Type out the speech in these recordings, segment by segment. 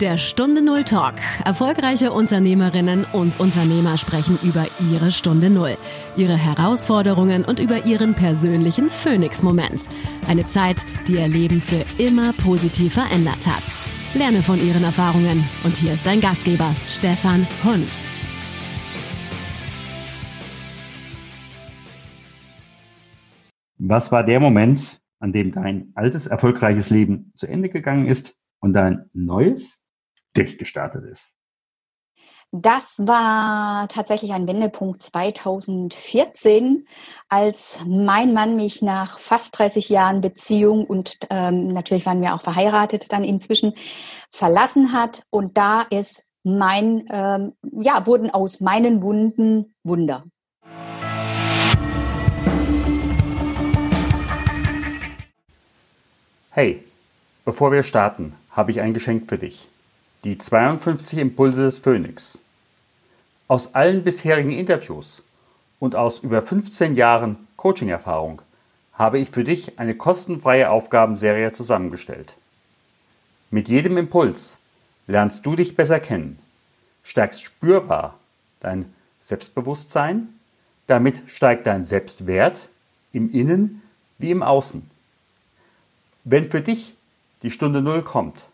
Der Stunde Null Talk. Erfolgreiche Unternehmerinnen und Unternehmer sprechen über ihre Stunde Null, ihre Herausforderungen und über ihren persönlichen Phoenix-Moment. Eine Zeit, die ihr Leben für immer positiv verändert hat. Lerne von ihren Erfahrungen. Und hier ist dein Gastgeber, Stefan Hund. Was war der Moment, an dem dein altes, erfolgreiches Leben zu Ende gegangen ist und dein neues durchgestartet ist? Das war tatsächlich ein Wendepunkt 2014, als mein Mann mich nach fast 30 Jahren Beziehung und ähm, natürlich waren wir auch verheiratet dann inzwischen verlassen hat und da ist mein ähm, ja wurden aus meinen Wunden Wunder. Hey, bevor wir starten, habe ich ein Geschenk für dich. Die 52 Impulse des Phönix. Aus allen bisherigen Interviews und aus über 15 Jahren Coaching-Erfahrung habe ich für dich eine kostenfreie Aufgabenserie zusammengestellt. Mit jedem Impuls lernst du dich besser kennen, stärkst spürbar dein Selbstbewusstsein, damit steigt dein Selbstwert im Innen wie im Außen. Wenn für dich die Stunde Null kommt,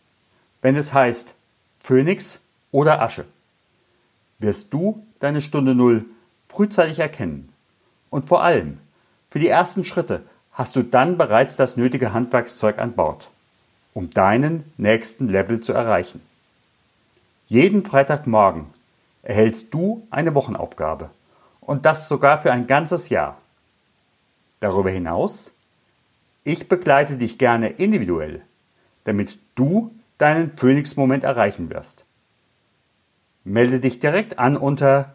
wenn es heißt Phönix oder Asche, wirst du deine Stunde Null frühzeitig erkennen. Und vor allem, für die ersten Schritte hast du dann bereits das nötige Handwerkszeug an Bord, um deinen nächsten Level zu erreichen. Jeden Freitagmorgen erhältst du eine Wochenaufgabe und das sogar für ein ganzes Jahr. Darüber hinaus ich begleite dich gerne individuell, damit du deinen Phoenix-Moment erreichen wirst. Melde dich direkt an unter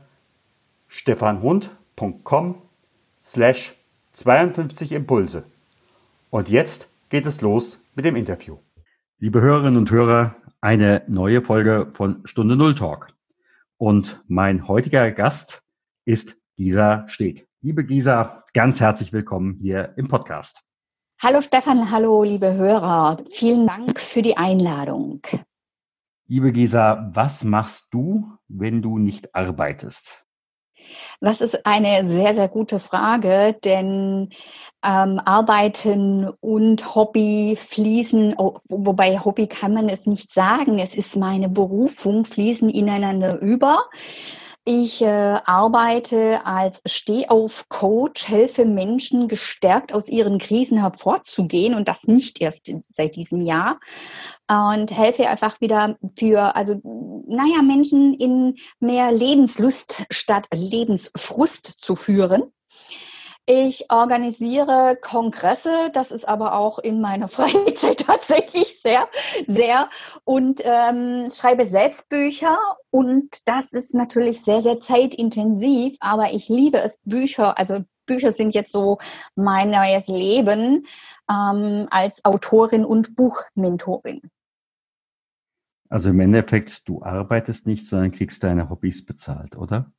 stefanhund.com slash 52 Impulse. Und jetzt geht es los mit dem Interview. Liebe Hörerinnen und Hörer, eine neue Folge von Stunde Null Talk. Und mein heutiger Gast ist Gisa Steg. Liebe Gisa, ganz herzlich willkommen hier im Podcast. Hallo Stefan, hallo liebe Hörer. Vielen Dank für die Einladung. Liebe Gesa, was machst du, wenn du nicht arbeitest? Das ist eine sehr, sehr gute Frage, denn ähm, Arbeiten und Hobby fließen, oh, wobei Hobby kann man es nicht sagen, es ist meine Berufung, fließen ineinander über. Ich äh, arbeite als Stehauf-Coach, helfe Menschen gestärkt aus ihren Krisen hervorzugehen und das nicht erst seit diesem Jahr. Und helfe einfach wieder für, also, naja, Menschen in mehr Lebenslust statt Lebensfrust zu führen. Ich organisiere Kongresse, das ist aber auch in meiner Freizeit tatsächlich sehr, sehr und ähm, schreibe selbst Bücher und das ist natürlich sehr, sehr zeitintensiv, aber ich liebe es, Bücher, also Bücher sind jetzt so mein neues Leben ähm, als Autorin und Buchmentorin. Also im Endeffekt, du arbeitest nicht, sondern kriegst deine Hobbys bezahlt, oder?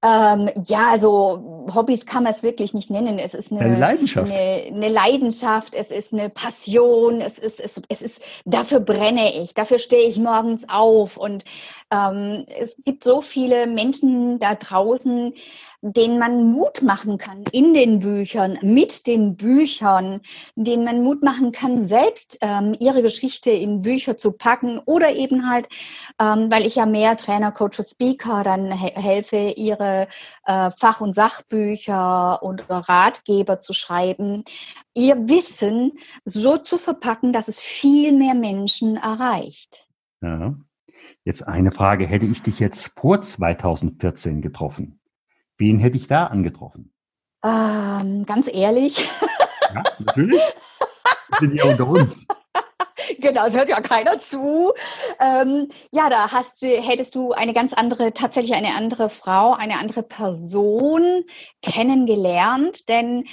Ähm, ja, also Hobbys kann man es wirklich nicht nennen. Es ist eine, eine Leidenschaft. Eine, eine, Leidenschaft, es ist eine Passion, es ist, es, es ist, dafür brenne ich, dafür stehe ich morgens auf. Und ähm, es gibt so viele Menschen da draußen, den man Mut machen kann in den Büchern, mit den Büchern, den man Mut machen kann, selbst ähm, ihre Geschichte in Bücher zu packen oder eben halt, ähm, weil ich ja mehr Trainer, Coach, Speaker dann he helfe, ihre äh, Fach- und Sachbücher und Ratgeber zu schreiben, ihr Wissen so zu verpacken, dass es viel mehr Menschen erreicht. Ja. Jetzt eine Frage, hätte ich dich jetzt vor 2014 getroffen? Wen hätte ich da angetroffen? Ähm, ganz ehrlich. Ja, natürlich. sind ja unter uns. Genau, es hört ja keiner zu. Ähm, ja, da hast, hättest du eine ganz andere, tatsächlich eine andere Frau, eine andere Person kennengelernt, denn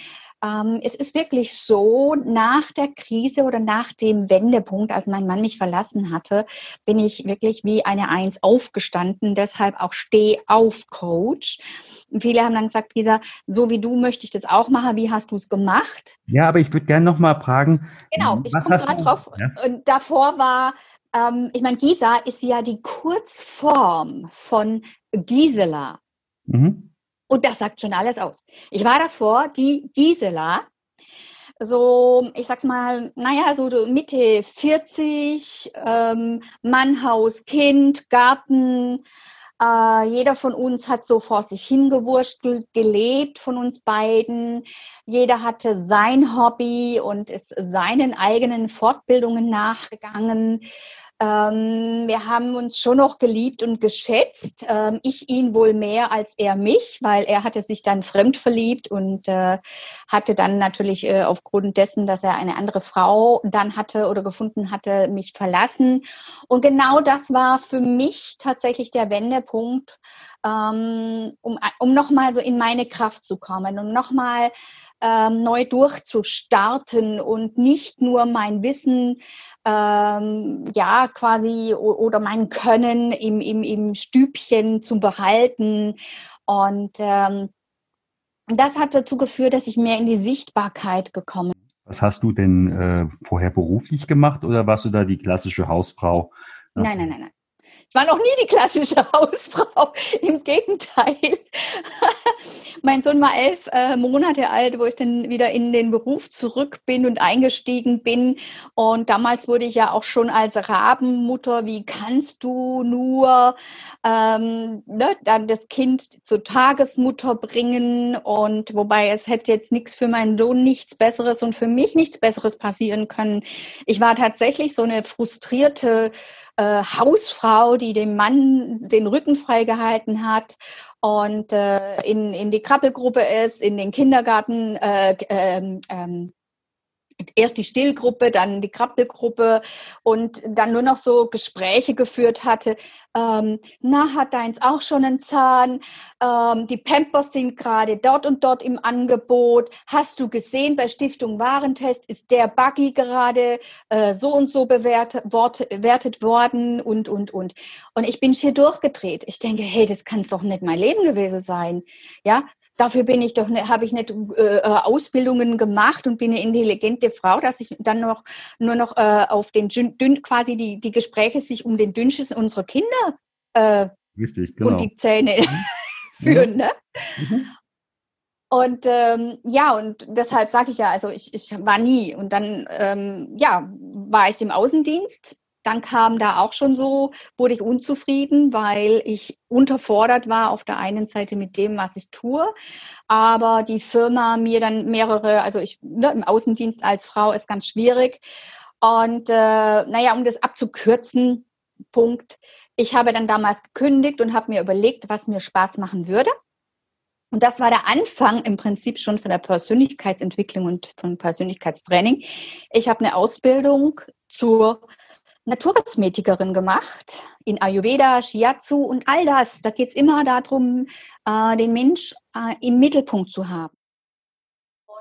es ist wirklich so, nach der Krise oder nach dem Wendepunkt, als mein Mann mich verlassen hatte, bin ich wirklich wie eine Eins aufgestanden, deshalb auch Steh auf Coach. Und viele haben dann gesagt, Lisa, so wie du möchte ich das auch machen, wie hast du es gemacht? Ja, aber ich würde gerne noch mal fragen. Genau, ich komme gerade drauf. Ja? Und davor war ähm, ich meine, Gisa ist ja die Kurzform von Gisela. Mhm. Und das sagt schon alles aus. Ich war davor die Gisela, so, ich sag's mal, naja, so Mitte 40, ähm, Mann, Haus, Kind, Garten. Äh, jeder von uns hat so vor sich hingewurstelt, gelebt von uns beiden. Jeder hatte sein Hobby und ist seinen eigenen Fortbildungen nachgegangen. Ähm, wir haben uns schon noch geliebt und geschätzt. Ähm, ich ihn wohl mehr als er mich, weil er hatte sich dann fremd verliebt und äh, hatte dann natürlich äh, aufgrund dessen, dass er eine andere Frau dann hatte oder gefunden hatte, mich verlassen. Und genau das war für mich tatsächlich der Wendepunkt, ähm, um, um nochmal so in meine Kraft zu kommen, um nochmal ähm, neu durchzustarten und nicht nur mein Wissen ähm, ja quasi oder mein Können im, im, im Stübchen zu behalten. Und ähm, das hat dazu geführt, dass ich mehr in die Sichtbarkeit gekommen bin. Was hast du denn äh, vorher beruflich gemacht oder warst du da die klassische Hausfrau? Nein, nein, nein, nein. War noch nie die klassische Hausfrau. Im Gegenteil. mein Sohn war elf äh, Monate alt, wo ich dann wieder in den Beruf zurück bin und eingestiegen bin. Und damals wurde ich ja auch schon als Rabenmutter, wie kannst du nur ähm, ne, dann das Kind zur Tagesmutter bringen? Und wobei es hätte jetzt nichts für meinen Sohn, nichts Besseres und für mich nichts Besseres passieren können. Ich war tatsächlich so eine frustrierte äh, Hausfrau, die dem Mann den Rücken freigehalten hat und äh, in, in die Krabbelgruppe ist, in den Kindergarten äh, ähm, ähm, erst die Stillgruppe, dann die Krabbelgruppe und dann nur noch so Gespräche geführt hatte. Ähm, na, hat deins auch schon einen Zahn? Ähm, die Pampers sind gerade dort und dort im Angebot. Hast du gesehen, bei Stiftung Warentest ist der Buggy gerade äh, so und so bewertet, worden und, und, und. Und ich bin hier durchgedreht. Ich denke, hey, das kann es doch nicht mein Leben gewesen sein. Ja, Dafür bin ich doch, ne, habe ich nicht äh, äh, Ausbildungen gemacht und bin eine intelligente Frau, dass ich dann noch nur noch äh, auf den dünn, quasi die, die Gespräche sich um den Dünnschiss unserer Kinder äh, Richtig, genau. und die Zähne mhm. führen. Ne? Mhm. Und ähm, ja, und deshalb sage ich ja, also ich, ich war nie. Und dann ähm, ja, war ich im Außendienst dann kam da auch schon so, wurde ich unzufrieden, weil ich unterfordert war auf der einen Seite mit dem, was ich tue, aber die Firma mir dann mehrere, also ich ne, im Außendienst als Frau ist ganz schwierig. Und äh, naja, um das abzukürzen, Punkt, ich habe dann damals gekündigt und habe mir überlegt, was mir Spaß machen würde. Und das war der Anfang im Prinzip schon von der Persönlichkeitsentwicklung und von Persönlichkeitstraining. Ich habe eine Ausbildung zur Naturkosmetikerin gemacht in Ayurveda, Shiatsu und all das. Da geht es immer darum, äh, den Mensch äh, im Mittelpunkt zu haben.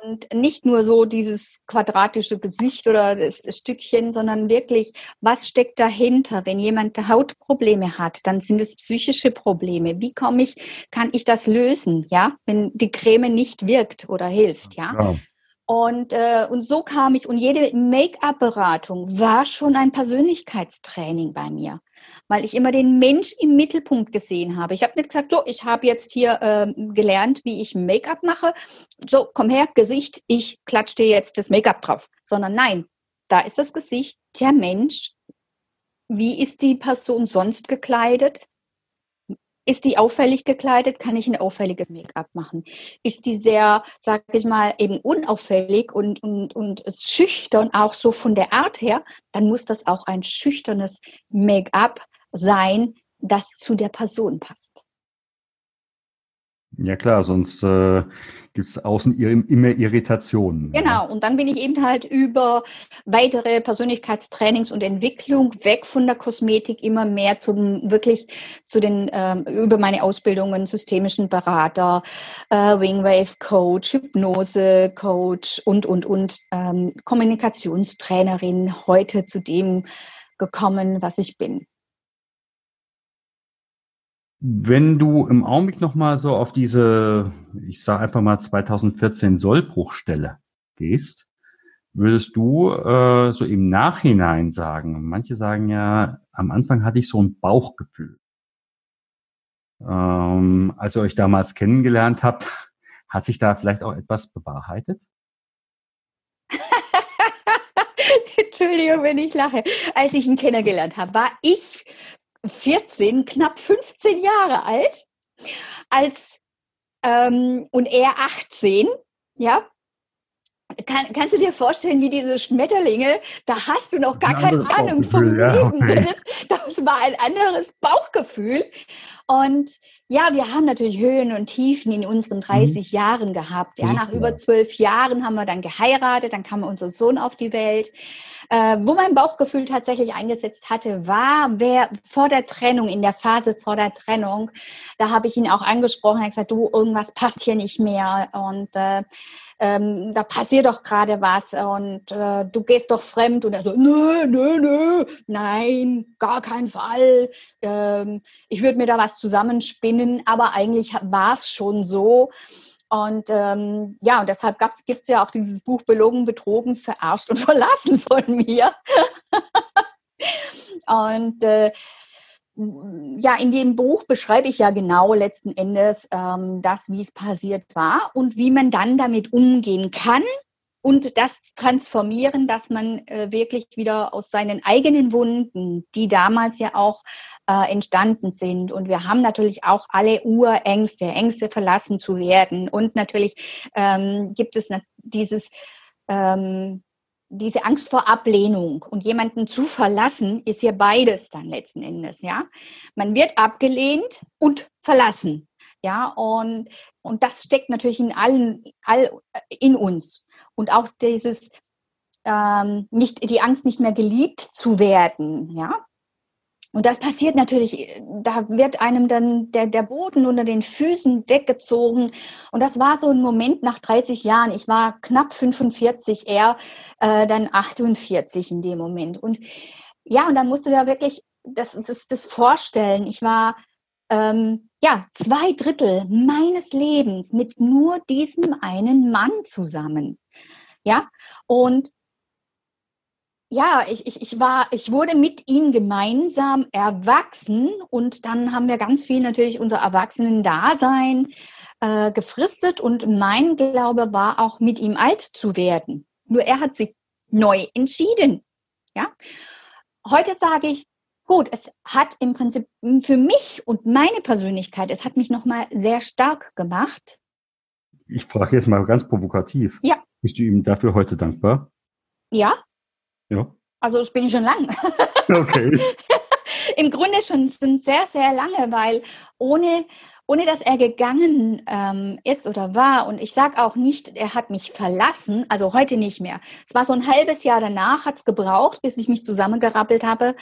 Und nicht nur so dieses quadratische Gesicht oder das Stückchen, sondern wirklich, was steckt dahinter? Wenn jemand Hautprobleme hat, dann sind es psychische Probleme. Wie komme ich, kann ich das lösen? Ja, wenn die Creme nicht wirkt oder hilft, ja. ja. Und, äh, und so kam ich, und jede Make-up-Beratung war schon ein Persönlichkeitstraining bei mir, weil ich immer den Mensch im Mittelpunkt gesehen habe. Ich habe nicht gesagt, so, ich habe jetzt hier äh, gelernt, wie ich Make-up mache. So, komm her, Gesicht, ich klatsche dir jetzt das Make-up drauf. Sondern nein, da ist das Gesicht, der Mensch. Wie ist die Person sonst gekleidet? Ist die auffällig gekleidet, kann ich ein auffälliges Make-up machen. Ist die sehr, sag ich mal, eben unauffällig und, und, und schüchtern, auch so von der Art her, dann muss das auch ein schüchternes Make-up sein, das zu der Person passt. Ja klar, sonst äh, gibt es außen immer Irritationen. Genau, ja. und dann bin ich eben halt über weitere Persönlichkeitstrainings und Entwicklung weg von der Kosmetik immer mehr zum wirklich zu den ähm, über meine Ausbildungen systemischen Berater, äh, Wingwave Coach, Hypnose Coach und und und ähm, Kommunikationstrainerin heute zu dem gekommen, was ich bin. Wenn du im Augenblick nochmal so auf diese, ich sage einfach mal 2014 Sollbruchstelle gehst, würdest du äh, so im Nachhinein sagen? Manche sagen ja, am Anfang hatte ich so ein Bauchgefühl. Ähm, als ihr euch damals kennengelernt habt, hat sich da vielleicht auch etwas bewahrheitet? Entschuldigung, wenn ich lache. Als ich ihn kennengelernt habe, war ich 14, knapp 15 Jahre alt, als ähm, und er 18, ja. Kann, kannst du dir vorstellen, wie diese Schmetterlinge, da hast du noch gar keine Ahnung vom ja, Leben. Okay. Das, war ein anderes Bauchgefühl. Und ja, wir haben natürlich Höhen und Tiefen in unseren 30 mhm. Jahren gehabt. Ja, nach über zwölf Jahren haben wir dann geheiratet, dann kam unser Sohn auf die Welt. Äh, wo mein Bauchgefühl tatsächlich eingesetzt hatte, war wer vor der Trennung, in der Phase vor der Trennung, da habe ich ihn auch angesprochen, hat gesagt, du, irgendwas passt hier nicht mehr und äh, ähm, da passiert doch gerade was und äh, du gehst doch fremd und er so, nö, nö, nö, nein, gar kein Fall. Ähm, ich würde mir da was zusammenspinnen, aber eigentlich war es schon so. Und ähm, ja, und deshalb gibt es ja auch dieses Buch Belogen, Betrogen, Verarscht und Verlassen von mir. und äh, ja, in dem Buch beschreibe ich ja genau letzten Endes ähm, das, wie es passiert war und wie man dann damit umgehen kann und das transformieren, dass man äh, wirklich wieder aus seinen eigenen Wunden, die damals ja auch äh, entstanden sind. Und wir haben natürlich auch alle Urängste, Ängste verlassen zu werden. Und natürlich ähm, gibt es dieses, ähm, diese Angst vor Ablehnung und jemanden zu verlassen, ist ja beides dann letzten Endes, ja. Man wird abgelehnt und verlassen, ja. Und, und das steckt natürlich in allen, all, in uns. Und auch dieses, ähm, nicht, die Angst, nicht mehr geliebt zu werden, ja. Und das passiert natürlich, da wird einem dann der, der Boden unter den Füßen weggezogen. Und das war so ein Moment nach 30 Jahren. Ich war knapp 45, er äh, dann 48 in dem Moment. Und ja, und dann musste da wirklich das, das, das vorstellen. Ich war ähm, ja zwei Drittel meines Lebens mit nur diesem einen Mann zusammen. Ja, und ja, ich, ich, ich war, ich wurde mit ihm gemeinsam erwachsen und dann haben wir ganz viel natürlich unser Erwachsenen-Dasein äh, gefristet und mein Glaube war auch mit ihm alt zu werden. Nur er hat sich neu entschieden. Ja, heute sage ich, gut, es hat im Prinzip für mich und meine Persönlichkeit, es hat mich nochmal sehr stark gemacht. Ich frage jetzt mal ganz provokativ. Ja. Bist du ihm dafür heute dankbar? Ja, ja. Also das bin ich schon lang. Okay. Im Grunde schon, schon sehr, sehr lange, weil ohne, ohne dass er gegangen ähm, ist oder war, und ich sage auch nicht, er hat mich verlassen, also heute nicht mehr. Es war so ein halbes Jahr danach, hat es gebraucht, bis ich mich zusammengerappelt habe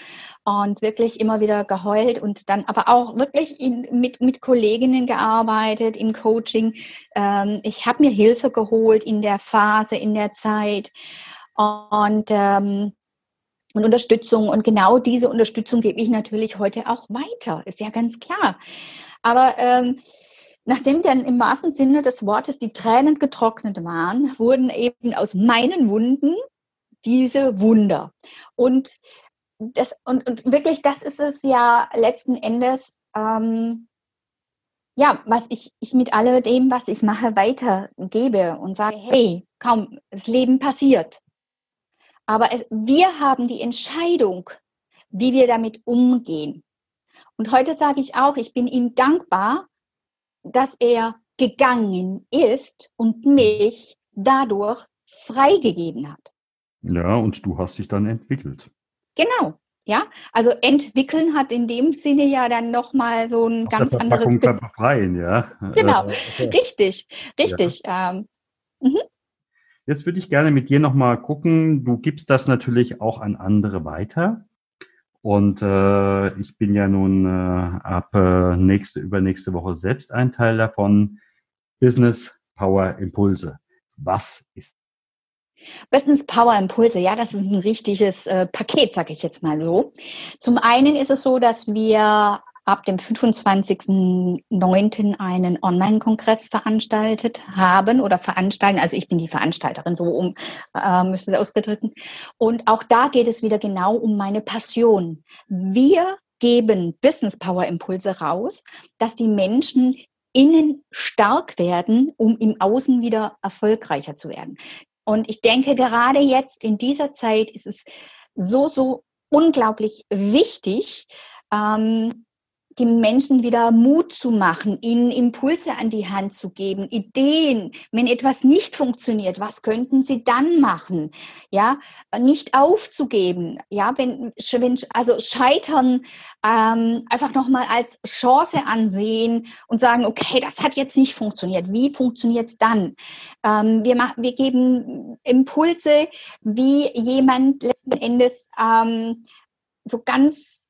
und wirklich immer wieder geheult und dann aber auch wirklich in, mit, mit Kolleginnen gearbeitet im Coaching. Ähm, ich habe mir Hilfe geholt in der Phase, in der Zeit und, ähm, und Unterstützung. Und genau diese Unterstützung gebe ich natürlich heute auch weiter, ist ja ganz klar. Aber ähm, nachdem dann im wahrsten Sinne des Wortes die Tränen getrocknet waren, wurden eben aus meinen Wunden diese Wunder. Und, das, und, und wirklich, das ist es ja letzten Endes, ähm, ja, was ich, ich mit alledem, was ich mache, weitergebe und sage, hey, kaum, das Leben passiert. Aber es, wir haben die Entscheidung, wie wir damit umgehen. Und heute sage ich auch, ich bin ihm dankbar, dass er gegangen ist und mich dadurch freigegeben hat. Ja, und du hast dich dann entwickelt. Genau. Ja, also entwickeln hat in dem Sinne ja dann nochmal so ein Auf ganz anderes. Befreien, ja. Genau, äh, richtig, richtig. Ja. Ähm, mhm. Jetzt würde ich gerne mit dir nochmal gucken. Du gibst das natürlich auch an andere weiter. Und äh, ich bin ja nun äh, ab äh, nächste, übernächste Woche selbst ein Teil davon. Business Power Impulse. Was ist? Business Power Impulse, ja, das ist ein richtiges äh, Paket, sag ich jetzt mal so. Zum einen ist es so, dass wir ab dem 25.09. einen Online-Kongress veranstaltet haben oder veranstalten. Also ich bin die Veranstalterin, so um äh, müsste es ausgedrücken. Und auch da geht es wieder genau um meine Passion. Wir geben Business Power Impulse raus, dass die Menschen innen stark werden, um im Außen wieder erfolgreicher zu werden. Und ich denke, gerade jetzt in dieser Zeit ist es so, so unglaublich wichtig, ähm, den Menschen wieder Mut zu machen, ihnen Impulse an die Hand zu geben, Ideen, wenn etwas nicht funktioniert, was könnten sie dann machen? Ja, nicht aufzugeben. Ja, wenn, wenn also Scheitern ähm, einfach nochmal als Chance ansehen und sagen, okay, das hat jetzt nicht funktioniert. Wie funktioniert es dann? Ähm, wir, machen, wir geben Impulse, wie jemand letzten Endes ähm, so ganz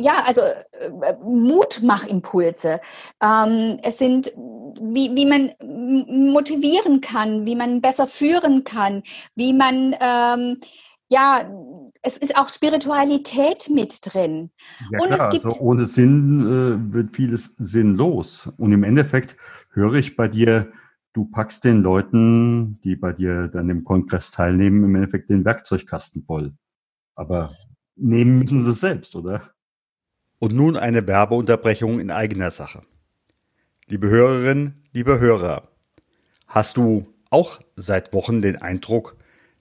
ja, also äh, Mutmachimpulse. Ähm, es sind, wie, wie man motivieren kann, wie man besser führen kann, wie man, ähm, ja, es ist auch Spiritualität mit drin. Ja, Und klar, also ohne Sinn äh, wird vieles sinnlos. Und im Endeffekt höre ich bei dir, du packst den Leuten, die bei dir dann im Kongress teilnehmen, im Endeffekt den Werkzeugkasten voll. Aber nehmen müssen sie es selbst, oder? Und nun eine Werbeunterbrechung in eigener Sache. Liebe Hörerinnen, liebe Hörer, hast du auch seit Wochen den Eindruck,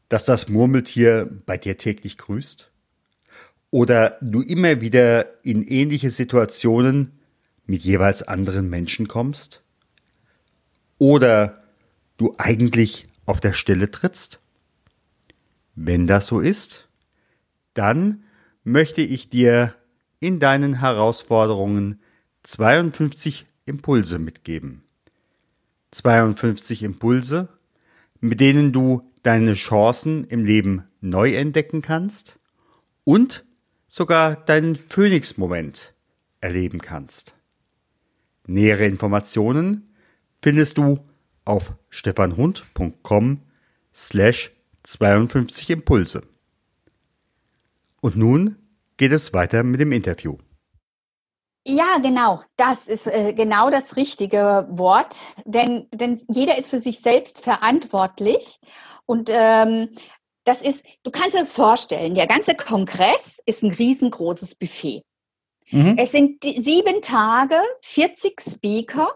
dass das Murmeltier bei dir täglich grüßt? Oder du immer wieder in ähnliche Situationen mit jeweils anderen Menschen kommst? Oder du eigentlich auf der Stelle trittst? Wenn das so ist, dann möchte ich dir in deinen Herausforderungen 52 Impulse mitgeben. 52 Impulse, mit denen du deine Chancen im Leben neu entdecken kannst und sogar deinen Phoenix-Moment erleben kannst. Nähere Informationen findest du auf stefanhund.com slash 52 Impulse. Und nun geht es weiter mit dem Interview. Ja, genau. Das ist äh, genau das richtige Wort, denn, denn jeder ist für sich selbst verantwortlich und ähm, das ist, du kannst dir das vorstellen, der ganze Kongress ist ein riesengroßes Buffet. Mhm. Es sind sieben Tage, 40 Speaker,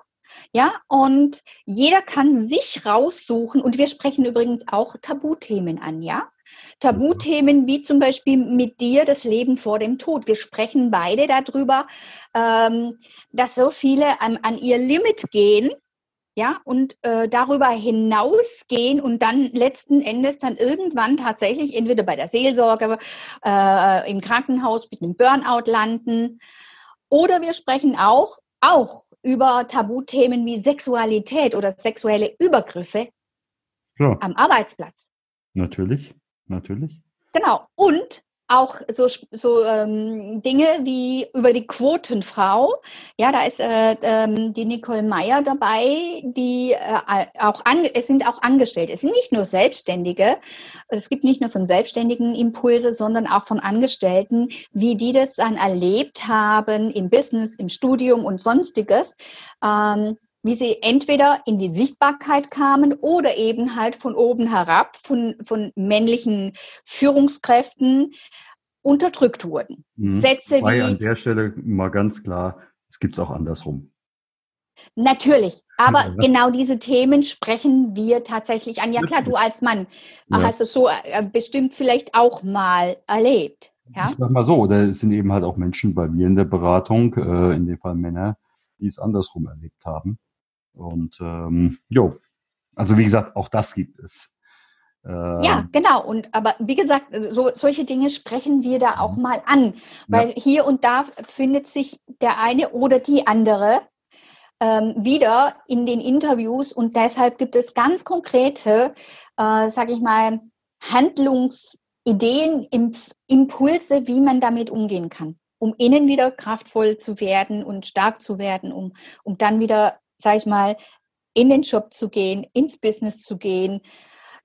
ja, und jeder kann sich raussuchen und wir sprechen übrigens auch Tabuthemen an, ja. Tabuthemen wie zum Beispiel mit dir das Leben vor dem Tod. Wir sprechen beide darüber, ähm, dass so viele an, an ihr Limit gehen, ja, und äh, darüber hinausgehen und dann letzten Endes dann irgendwann tatsächlich entweder bei der Seelsorge, äh, im Krankenhaus mit einem Burnout landen. Oder wir sprechen auch, auch über Tabuthemen wie Sexualität oder sexuelle Übergriffe ja. am Arbeitsplatz. Natürlich natürlich. Genau. Und auch so, so ähm, Dinge wie über die Quotenfrau. Ja, da ist äh, ähm, die Nicole Meyer dabei, die äh, auch an, es sind auch Angestellte. Es sind nicht nur Selbstständige. Es gibt nicht nur von Selbstständigen Impulse, sondern auch von Angestellten, wie die das dann erlebt haben im Business, im Studium und sonstiges. Ähm, wie sie entweder in die Sichtbarkeit kamen oder eben halt von oben herab, von, von männlichen Führungskräften unterdrückt wurden. Mhm. Sätze Wobei wie. an der Stelle mal ganz klar, es gibt es auch andersrum. Natürlich, aber ja. genau diese Themen sprechen wir tatsächlich an. Ja klar, du als Mann ja. hast es so äh, bestimmt vielleicht auch mal erlebt. Ja? Ich sag mal so, oder es sind eben halt auch Menschen bei mir in der Beratung, äh, in dem Fall Männer, die es andersrum erlebt haben. Und ähm, jo, also wie gesagt, auch das gibt es. Ähm, ja, genau. Und aber wie gesagt, so, solche Dinge sprechen wir da auch mhm. mal an, weil ja. hier und da findet sich der eine oder die andere ähm, wieder in den Interviews und deshalb gibt es ganz konkrete, äh, sage ich mal, Handlungsideen, Impulse, wie man damit umgehen kann, um innen wieder kraftvoll zu werden und stark zu werden, um, um dann wieder sage ich mal, in den Job zu gehen, ins Business zu gehen,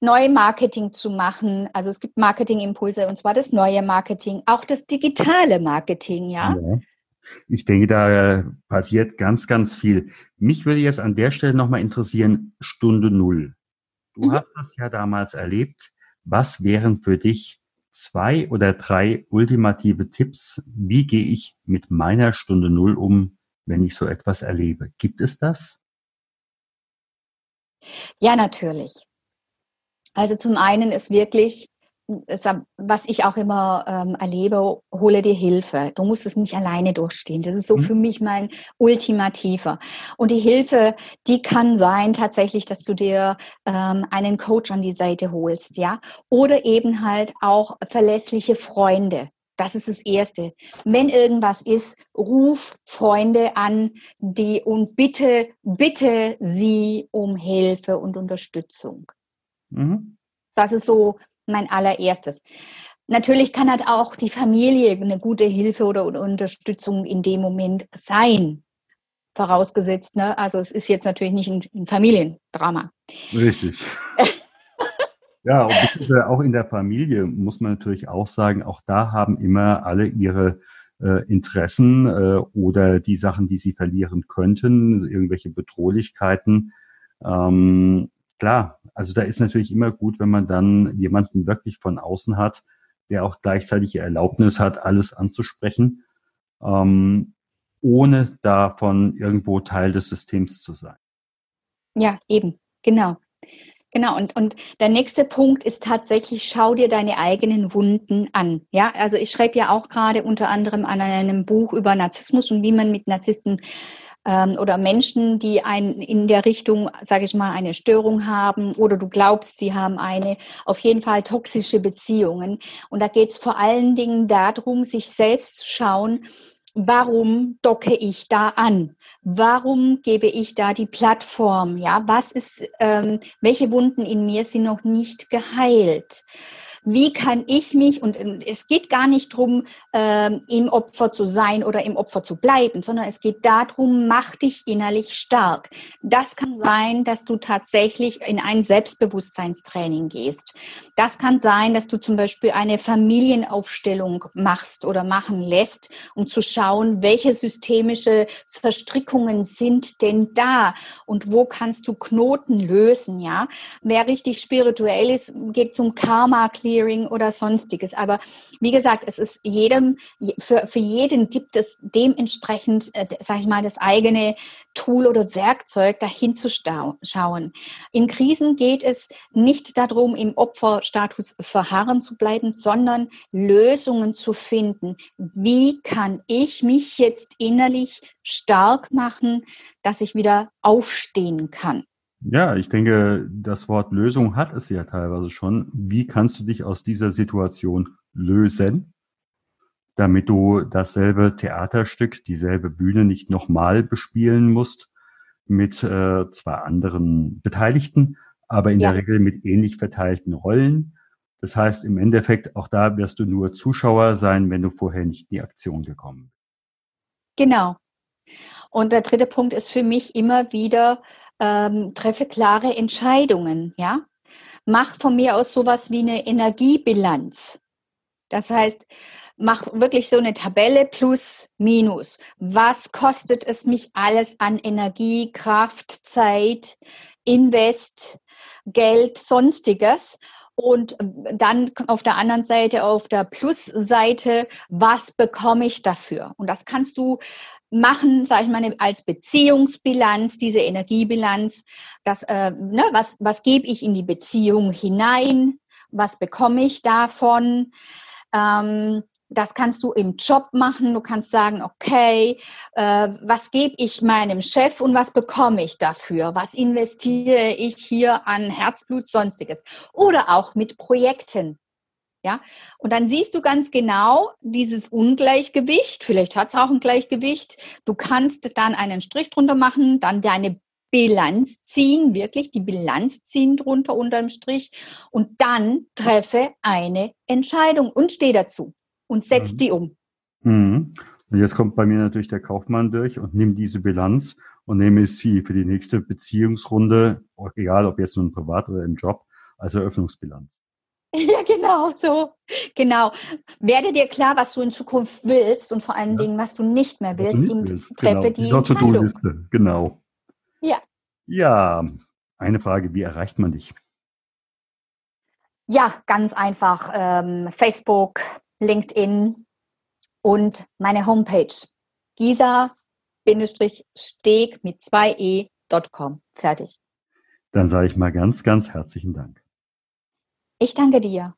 neue Marketing zu machen. Also es gibt Marketingimpulse und zwar das neue Marketing, auch das digitale Marketing, ja. ja. Ich denke, da passiert ganz, ganz viel. Mich würde jetzt an der Stelle nochmal interessieren, Stunde Null. Du mhm. hast das ja damals erlebt. Was wären für dich zwei oder drei ultimative Tipps? Wie gehe ich mit meiner Stunde Null um, wenn ich so etwas erlebe? Gibt es das? Ja, natürlich. Also zum einen ist wirklich was ich auch immer ähm, erlebe, hole dir Hilfe. Du musst es nicht alleine durchstehen. Das ist so mhm. für mich mein ultimativer. Und die Hilfe, die kann sein tatsächlich, dass du dir ähm, einen Coach an die Seite holst, ja, oder eben halt auch verlässliche Freunde. Das ist das Erste. Wenn irgendwas ist, ruf Freunde an, die und bitte, bitte sie um Hilfe und Unterstützung. Mhm. Das ist so mein allererstes. Natürlich kann halt auch die Familie eine gute Hilfe oder Unterstützung in dem Moment sein. Vorausgesetzt, ne? Also es ist jetzt natürlich nicht ein, ein Familiendrama. Richtig. ja, und auch in der Familie muss man natürlich auch sagen, auch da haben immer alle ihre äh, Interessen äh, oder die Sachen, die sie verlieren könnten, irgendwelche Bedrohlichkeiten. Ähm, klar, also da ist natürlich immer gut, wenn man dann jemanden wirklich von außen hat, der auch gleichzeitig Erlaubnis hat, alles anzusprechen, ähm, ohne davon irgendwo Teil des Systems zu sein. Ja, eben, genau. Genau, und, und der nächste Punkt ist tatsächlich, schau dir deine eigenen Wunden an. Ja, also ich schreibe ja auch gerade unter anderem an einem Buch über Narzissmus und wie man mit Narzissten ähm, oder Menschen, die ein, in der Richtung, sage ich mal, eine Störung haben oder du glaubst, sie haben eine, auf jeden Fall toxische Beziehungen. Und da geht es vor allen Dingen darum, sich selbst zu schauen, warum docke ich da an? Warum gebe ich da die Plattform? Ja, was ist, ähm, welche Wunden in mir sind noch nicht geheilt? Wie kann ich mich, und es geht gar nicht darum, ähm, im Opfer zu sein oder im Opfer zu bleiben, sondern es geht darum, mach dich innerlich stark. Das kann sein, dass du tatsächlich in ein Selbstbewusstseinstraining gehst. Das kann sein, dass du zum Beispiel eine Familienaufstellung machst oder machen lässt, um zu schauen, welche systemische Verstrickungen sind denn da und wo kannst du Knoten lösen, ja. Wer richtig spirituell ist, geht zum Karma-Clear Clearing oder sonstiges. Aber wie gesagt, es ist jedem, für, für jeden gibt es dementsprechend, äh, sage ich mal, das eigene Tool oder Werkzeug, dahin zu schauen. In Krisen geht es nicht darum, im Opferstatus verharren zu bleiben, sondern Lösungen zu finden. Wie kann ich mich jetzt innerlich stark machen, dass ich wieder aufstehen kann? Ja, ich denke, das Wort Lösung hat es ja teilweise schon. Wie kannst du dich aus dieser Situation lösen, damit du dasselbe Theaterstück, dieselbe Bühne nicht nochmal bespielen musst mit äh, zwar anderen Beteiligten, aber in ja. der Regel mit ähnlich verteilten Rollen. Das heißt, im Endeffekt, auch da wirst du nur Zuschauer sein, wenn du vorher nicht in die Aktion gekommen bist. Genau. Und der dritte Punkt ist für mich immer wieder, ähm, treffe klare Entscheidungen, ja. Mach von mir aus sowas wie eine Energiebilanz. Das heißt, mach wirklich so eine Tabelle plus minus. Was kostet es mich alles an Energie, Kraft, Zeit, Invest, Geld, sonstiges? Und dann auf der anderen Seite, auf der Plusseite, was bekomme ich dafür? Und das kannst du machen, sage ich mal, als Beziehungsbilanz, diese Energiebilanz, das, äh, ne, was, was gebe ich in die Beziehung hinein, was bekomme ich davon. Ähm, das kannst du im Job machen. Du kannst sagen, okay, äh, was gebe ich meinem Chef und was bekomme ich dafür? Was investiere ich hier an Herzblut, sonstiges? Oder auch mit Projekten. Ja, und dann siehst du ganz genau dieses Ungleichgewicht. Vielleicht hat es auch ein Gleichgewicht. Du kannst dann einen Strich drunter machen, dann deine Bilanz ziehen, wirklich die Bilanz ziehen drunter unterm Strich und dann treffe eine Entscheidung und steh dazu und setz mhm. die um. Mhm. Und jetzt kommt bei mir natürlich der Kaufmann durch und nimmt diese Bilanz und nehme sie für die nächste Beziehungsrunde, egal ob jetzt nun privat oder im Job, als Eröffnungsbilanz. Ja, genau so. Genau. Werde dir klar, was du in Zukunft willst und vor allen ja. Dingen, was du nicht mehr willst nicht und willst. treffe genau. die, die To-Do-Liste. Genau. Ja. Ja, eine Frage, wie erreicht man dich? Ja, ganz einfach. Ähm, Facebook, LinkedIn und meine Homepage. Gisa-steg mit 2e.com. Fertig. Dann sage ich mal ganz, ganz herzlichen Dank. Ich danke dir.